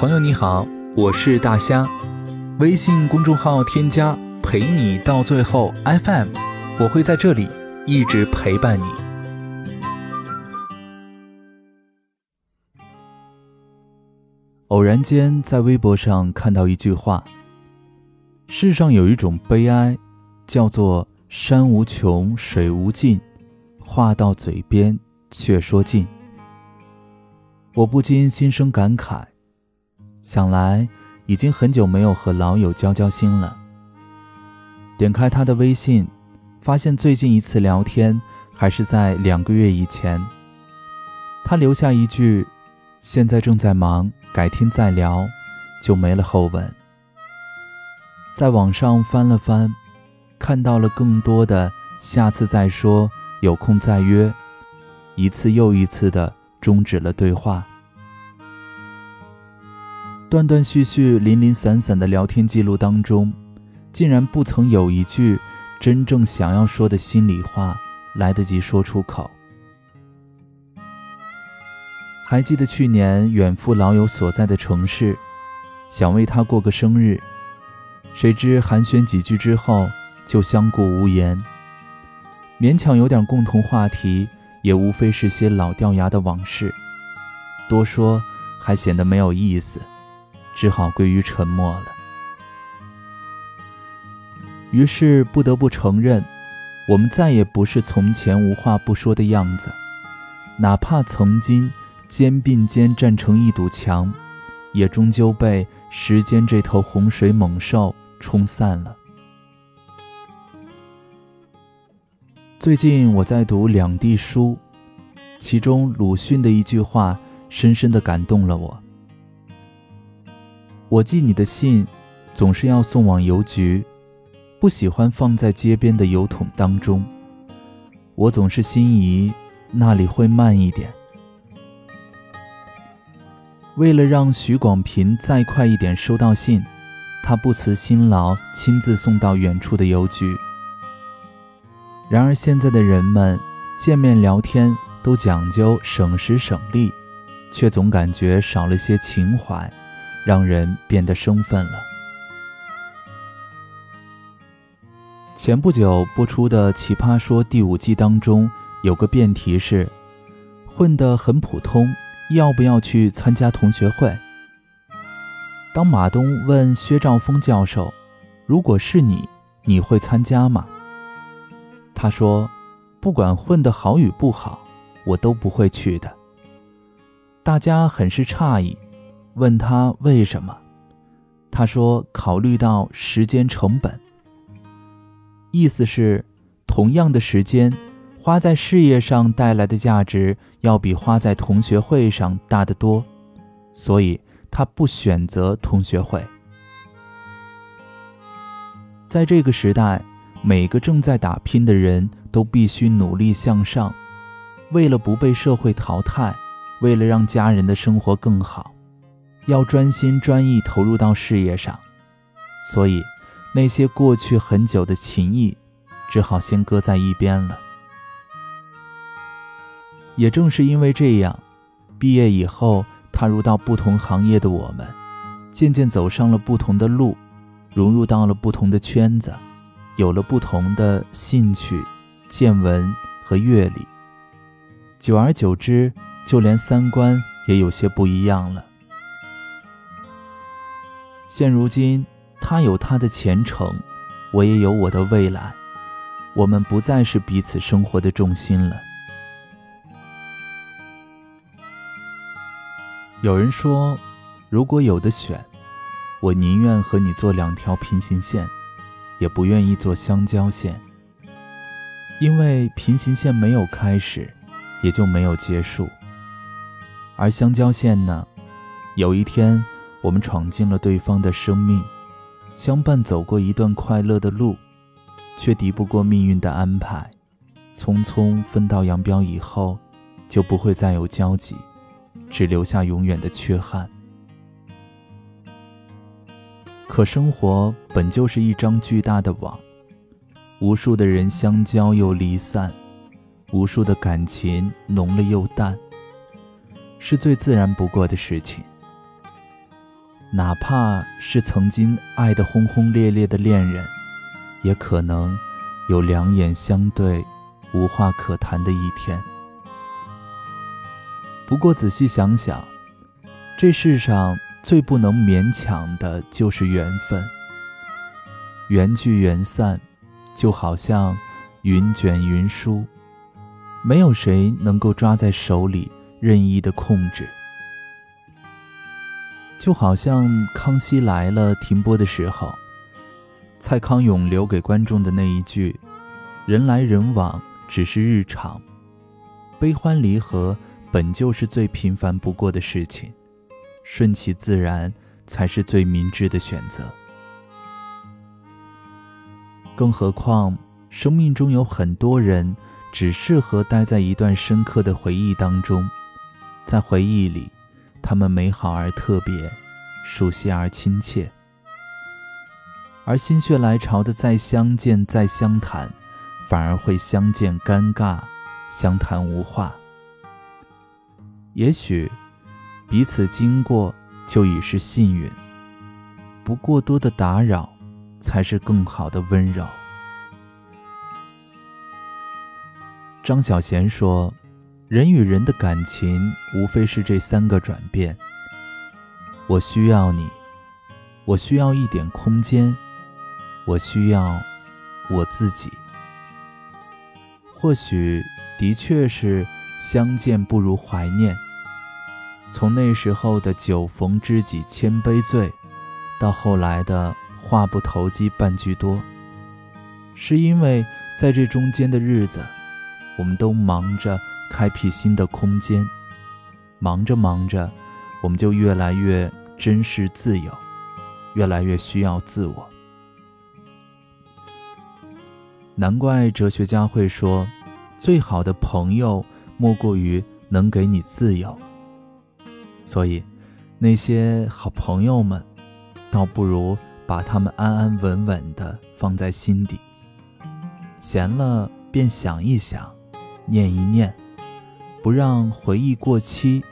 朋友你好，我是大虾，微信公众号添加陪你到最后 FM，我会在这里一直陪伴你。偶然间在微博上看到一句话：世上有一种悲哀，叫做山无穷水无尽，话到嘴边却说尽。我不禁心生感慨，想来已经很久没有和老友交交心了。点开他的微信，发现最近一次聊天还是在两个月以前。他留下一句：“现在正在忙，改天再聊”，就没了后文。在网上翻了翻，看到了更多的“下次再说”“有空再约”，一次又一次的。终止了对话，断断续续、零零散散的聊天记录当中，竟然不曾有一句真正想要说的心里话来得及说出口。还记得去年远赴老友所在的城市，想为他过个生日，谁知寒暄几句之后就相顾无言，勉强有点共同话题。也无非是些老掉牙的往事，多说还显得没有意思，只好归于沉默了。于是不得不承认，我们再也不是从前无话不说的样子，哪怕曾经肩并肩站成一堵墙，也终究被时间这头洪水猛兽冲散了。最近我在读两地书，其中鲁迅的一句话深深的感动了我。我寄你的信，总是要送往邮局，不喜欢放在街边的邮筒当中。我总是心仪那里会慢一点。为了让许广平再快一点收到信，他不辞辛劳亲自送到远处的邮局。然而现在的人们见面聊天都讲究省时省力，却总感觉少了些情怀，让人变得生分了。前不久播出的《奇葩说》第五季当中，有个辩题是：混得很普通，要不要去参加同学会？当马东问薛兆丰教授：“如果是你，你会参加吗？”他说：“不管混得好与不好，我都不会去的。”大家很是诧异，问他为什么。他说：“考虑到时间成本。”意思是，同样的时间，花在事业上带来的价值要比花在同学会上大得多，所以他不选择同学会。在这个时代。每个正在打拼的人都必须努力向上，为了不被社会淘汰，为了让家人的生活更好，要专心专意投入到事业上。所以，那些过去很久的情谊，只好先搁在一边了。也正是因为这样，毕业以后踏入到不同行业的我们，渐渐走上了不同的路，融入到了不同的圈子。有了不同的兴趣、见闻和阅历，久而久之，就连三观也有些不一样了。现如今，他有他的前程，我也有我的未来，我们不再是彼此生活的重心了。有人说，如果有的选，我宁愿和你做两条平行线。也不愿意做相交线，因为平行线没有开始，也就没有结束。而相交线呢？有一天，我们闯进了对方的生命，相伴走过一段快乐的路，却敌不过命运的安排，匆匆分道扬镳以后，就不会再有交集，只留下永远的缺憾。可生活本就是一张巨大的网，无数的人相交又离散，无数的感情浓了又淡，是最自然不过的事情。哪怕是曾经爱得轰轰烈烈的恋人，也可能有两眼相对、无话可谈的一天。不过仔细想想，这世上最不能勉强的就是缘分。缘聚缘散，就好像云卷云舒，没有谁能够抓在手里任意的控制。就好像《康熙来了》停播的时候，蔡康永留给观众的那一句：“人来人往只是日常，悲欢离合。”本就是最平凡不过的事情，顺其自然才是最明智的选择。更何况，生命中有很多人只适合待在一段深刻的回忆当中，在回忆里，他们美好而特别，熟悉而亲切。而心血来潮的再相见、再相谈，反而会相见尴尬，相谈无话。也许，彼此经过就已是幸运，不过多的打扰，才是更好的温柔。张小娴说：“人与人的感情，无非是这三个转变。我需要你，我需要一点空间，我需要我自己。或许，的确是。”相见不如怀念。从那时候的酒逢知己千杯醉，到后来的话不投机半句多，是因为在这中间的日子，我们都忙着开辟新的空间，忙着忙着，我们就越来越珍视自由，越来越需要自我。难怪哲学家会说，最好的朋友。莫过于能给你自由，所以那些好朋友们，倒不如把他们安安稳稳的放在心底。闲了便想一想，念一念，不让回忆过期，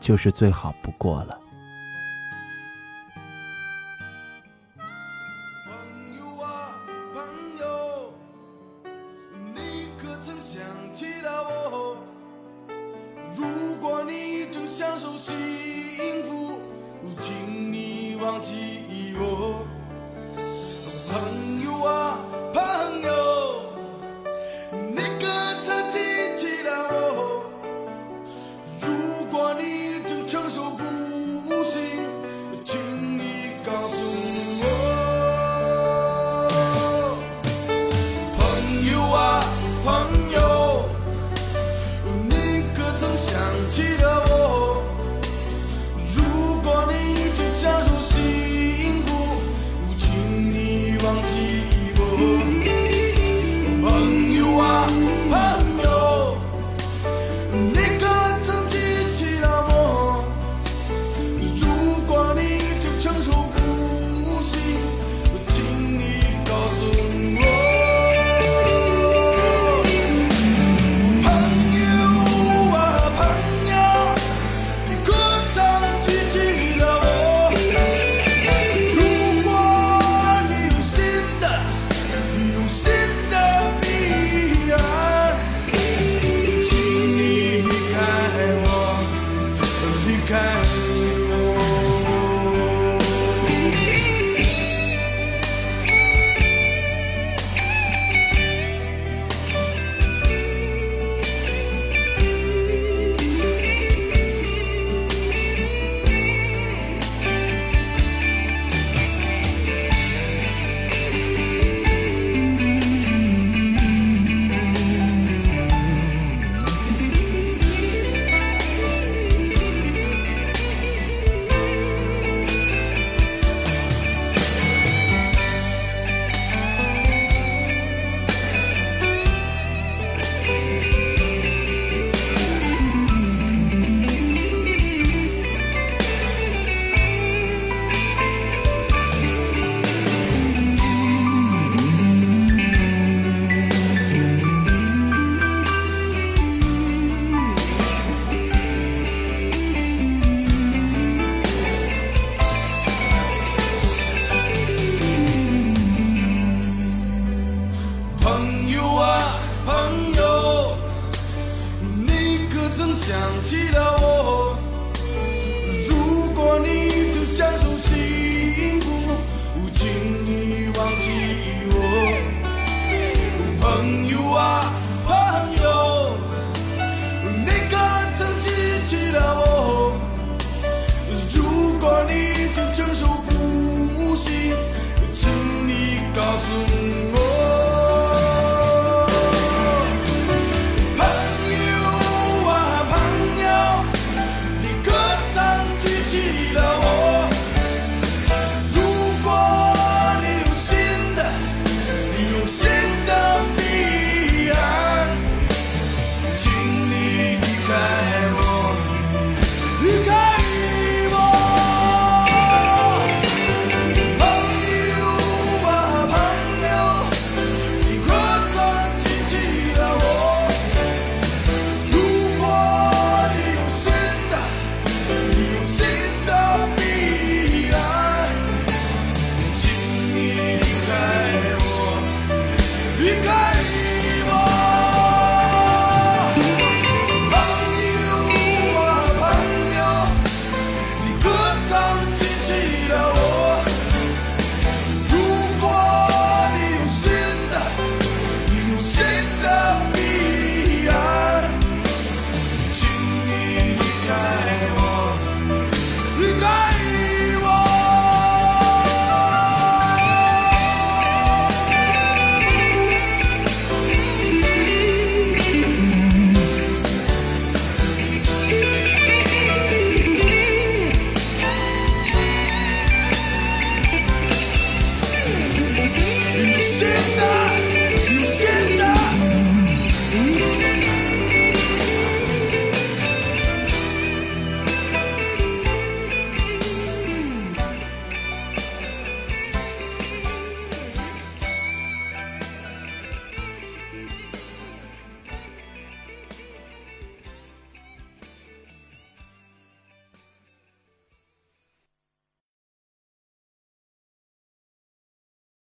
就是最好不过了。